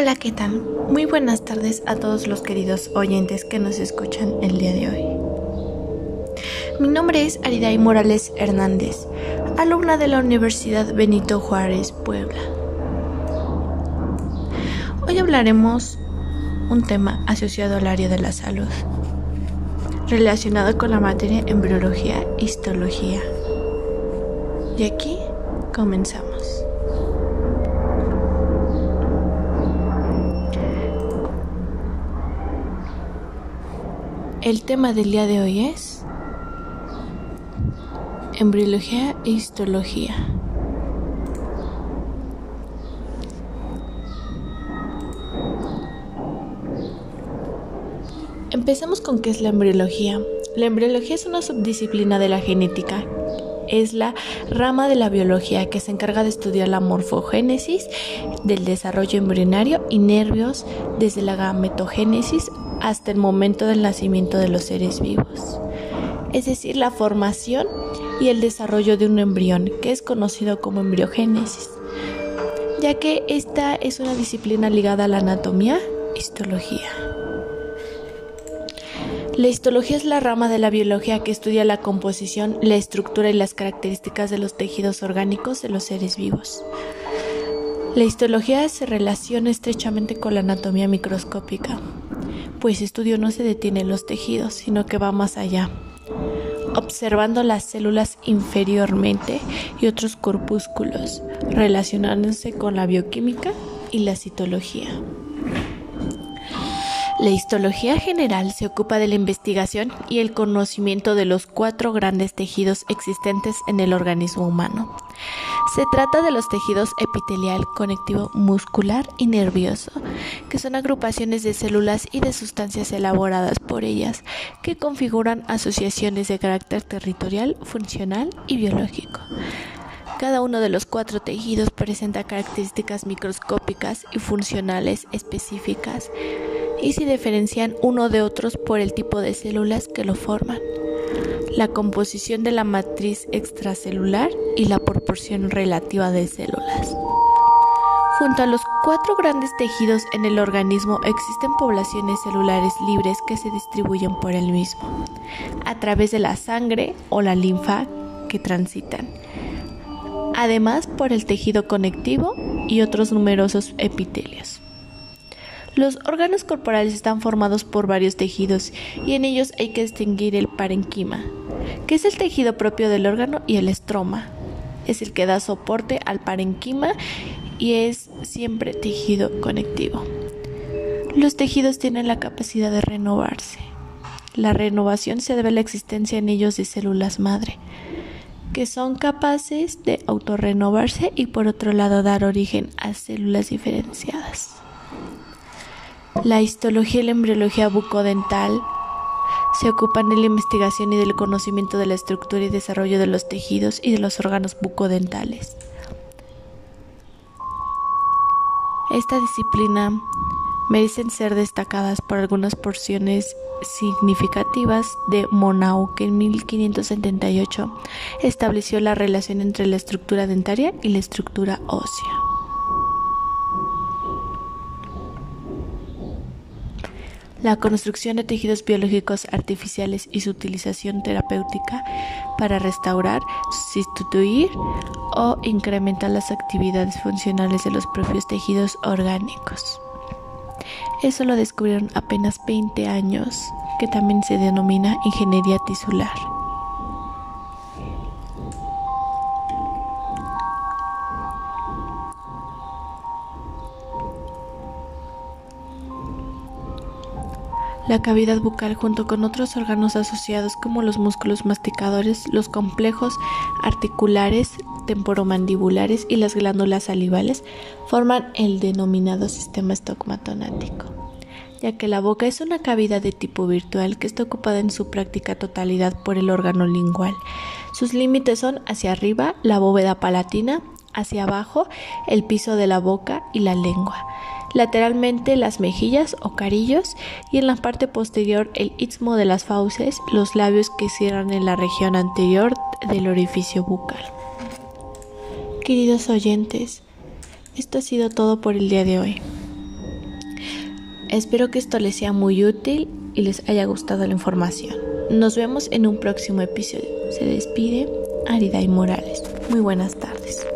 Hola, ¿qué tal? Muy buenas tardes a todos los queridos oyentes que nos escuchan el día de hoy. Mi nombre es Ariday Morales Hernández, alumna de la Universidad Benito Juárez, Puebla. Hoy hablaremos un tema asociado al área de la salud, relacionado con la materia embriología histología. Y aquí comenzamos. El tema del día de hoy es embriología e histología. Empecemos con qué es la embriología. La embriología es una subdisciplina de la genética. Es la rama de la biología que se encarga de estudiar la morfogénesis del desarrollo embrionario y nervios desde la gametogénesis hasta el momento del nacimiento de los seres vivos, es decir, la formación y el desarrollo de un embrión, que es conocido como embriogénesis, ya que esta es una disciplina ligada a la anatomía, histología. La histología es la rama de la biología que estudia la composición, la estructura y las características de los tejidos orgánicos de los seres vivos. La histología se relaciona estrechamente con la anatomía microscópica, pues estudio no se detiene en los tejidos, sino que va más allá, observando las células inferiormente y otros corpúsculos, relacionándose con la bioquímica y la citología. La histología general se ocupa de la investigación y el conocimiento de los cuatro grandes tejidos existentes en el organismo humano. Se trata de los tejidos epitelial, conectivo, muscular y nervioso, que son agrupaciones de células y de sustancias elaboradas por ellas, que configuran asociaciones de carácter territorial, funcional y biológico. Cada uno de los cuatro tejidos presenta características microscópicas y funcionales específicas y se diferencian uno de otros por el tipo de células que lo forman, la composición de la matriz extracelular y la proporción relativa de células. Junto a los cuatro grandes tejidos en el organismo existen poblaciones celulares libres que se distribuyen por el mismo, a través de la sangre o la linfa que transitan, además por el tejido conectivo y otros numerosos epitelios. Los órganos corporales están formados por varios tejidos y en ellos hay que distinguir el parenquima, que es el tejido propio del órgano, y el estroma, es el que da soporte al parenquima y es siempre tejido conectivo. Los tejidos tienen la capacidad de renovarse. La renovación se debe a la existencia en ellos de células madre, que son capaces de autorrenovarse y por otro lado dar origen a células diferenciadas. La histología y la embriología bucodental se ocupan de la investigación y del conocimiento de la estructura y desarrollo de los tejidos y de los órganos bucodentales. Esta disciplina merecen ser destacadas por algunas porciones significativas de Monau, que en 1578 estableció la relación entre la estructura dentaria y la estructura ósea. La construcción de tejidos biológicos artificiales y su utilización terapéutica para restaurar, sustituir o incrementar las actividades funcionales de los propios tejidos orgánicos. Eso lo descubrieron apenas 20 años, que también se denomina ingeniería tisular. La cavidad bucal junto con otros órganos asociados como los músculos masticadores, los complejos articulares, temporomandibulares y las glándulas salivales forman el denominado sistema estogmatonático, ya que la boca es una cavidad de tipo virtual que está ocupada en su práctica totalidad por el órgano lingual. Sus límites son hacia arriba la bóveda palatina, hacia abajo el piso de la boca y la lengua lateralmente las mejillas o carillos y en la parte posterior el istmo de las fauces, los labios que cierran en la región anterior del orificio bucal. Queridos oyentes, esto ha sido todo por el día de hoy. Espero que esto les sea muy útil y les haya gustado la información. Nos vemos en un próximo episodio. Se despide Ariday Morales. Muy buenas tardes.